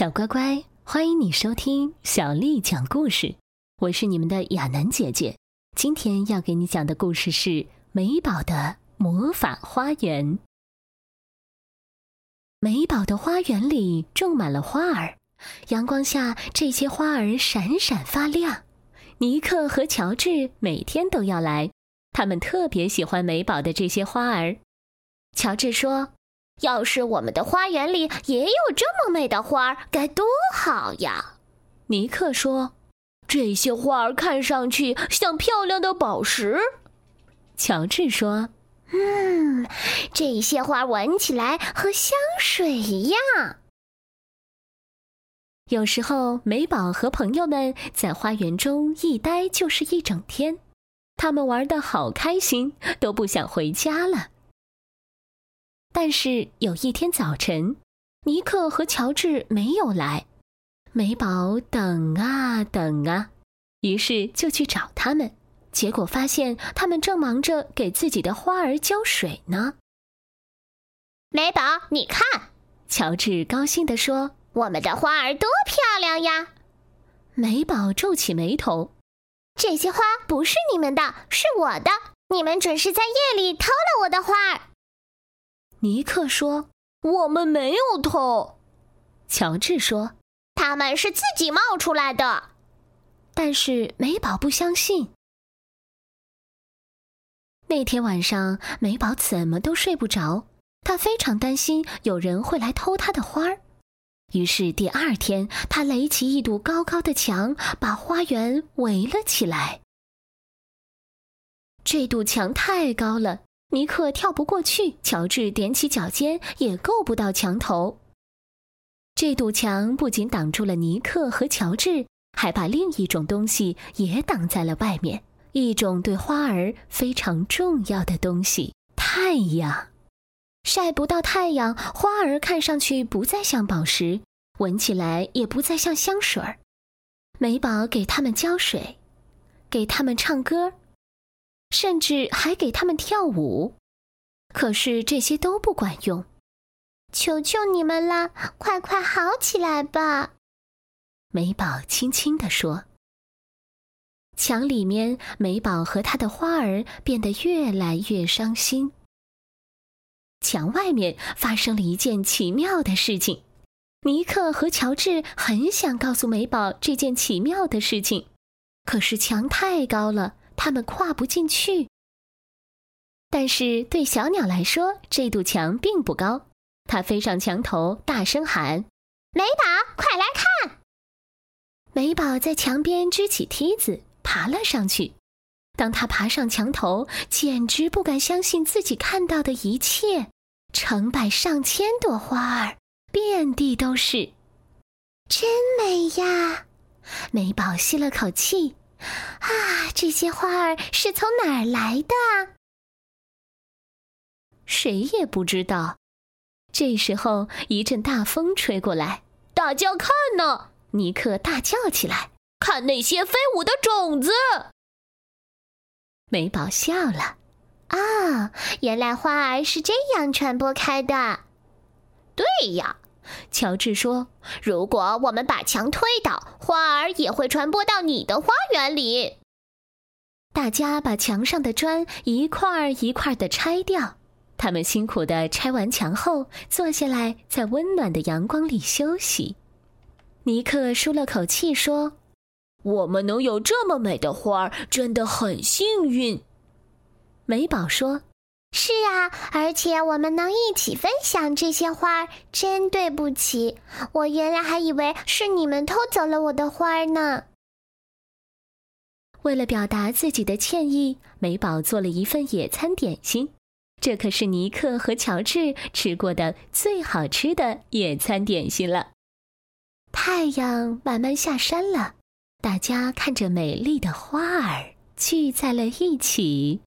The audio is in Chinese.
小乖乖，欢迎你收听小丽讲故事。我是你们的亚楠姐姐。今天要给你讲的故事是《美宝的魔法花园》。美宝的花园里种满了花儿，阳光下这些花儿闪闪发亮。尼克和乔治每天都要来，他们特别喜欢美宝的这些花儿。乔治说。要是我们的花园里也有这么美的花儿，该多好呀！尼克说：“这些花儿看上去像漂亮的宝石。”乔治说：“嗯，这些花闻起来和香水一样。”有时候，美宝和朋友们在花园中一待就是一整天，他们玩的好开心，都不想回家了。但是有一天早晨，尼克和乔治没有来，美宝等啊等啊，于是就去找他们，结果发现他们正忙着给自己的花儿浇水呢。美宝，你看，乔治高兴地说：“我们的花儿多漂亮呀！”美宝皱起眉头：“这些花不是你们的，是我的，你们准是在夜里偷了我的花儿。”尼克说：“我们没有偷。”乔治说：“他们是自己冒出来的。”但是美宝不相信。那天晚上，美宝怎么都睡不着，她非常担心有人会来偷她的花儿。于是第二天，她垒起一堵高高的墙，把花园围了起来。这堵墙太高了。尼克跳不过去，乔治踮起脚尖也够不到墙头。这堵墙不仅挡住了尼克和乔治，还把另一种东西也挡在了外面——一种对花儿非常重要的东西——太阳。晒不到太阳，花儿看上去不再像宝石，闻起来也不再像香水儿。美宝给他们浇水，给他们唱歌。甚至还给他们跳舞，可是这些都不管用。求求你们了，快快好起来吧！美宝轻轻地说。墙里面，美宝和她的花儿变得越来越伤心。墙外面发生了一件奇妙的事情，尼克和乔治很想告诉美宝这件奇妙的事情，可是墙太高了。他们跨不进去，但是对小鸟来说，这堵墙并不高。它飞上墙头，大声喊：“美宝，快来看！”美宝在墙边支起梯子，爬了上去。当他爬上墙头，简直不敢相信自己看到的一切：成百上千朵花儿，遍地都是，真美呀！美宝吸了口气。啊，这些花儿是从哪儿来的？谁也不知道。这时候，一阵大风吹过来，大家看呢！尼克大叫起来：“看那些飞舞的种子！”美宝笑了：“啊，原来花儿是这样传播开的。”对呀。乔治说：“如果我们把墙推倒，花儿也会传播到你的花园里。”大家把墙上的砖一块儿一块儿的拆掉。他们辛苦的拆完墙后，坐下来在温暖的阳光里休息。尼克舒了口气说：“我们能有这么美的花儿，真的很幸运。”美宝说。是啊，而且我们能一起分享这些花儿，真对不起，我原来还以为是你们偷走了我的花儿呢。为了表达自己的歉意，美宝做了一份野餐点心，这可是尼克和乔治吃过的最好吃的野餐点心了。太阳慢慢下山了，大家看着美丽的花儿聚在了一起。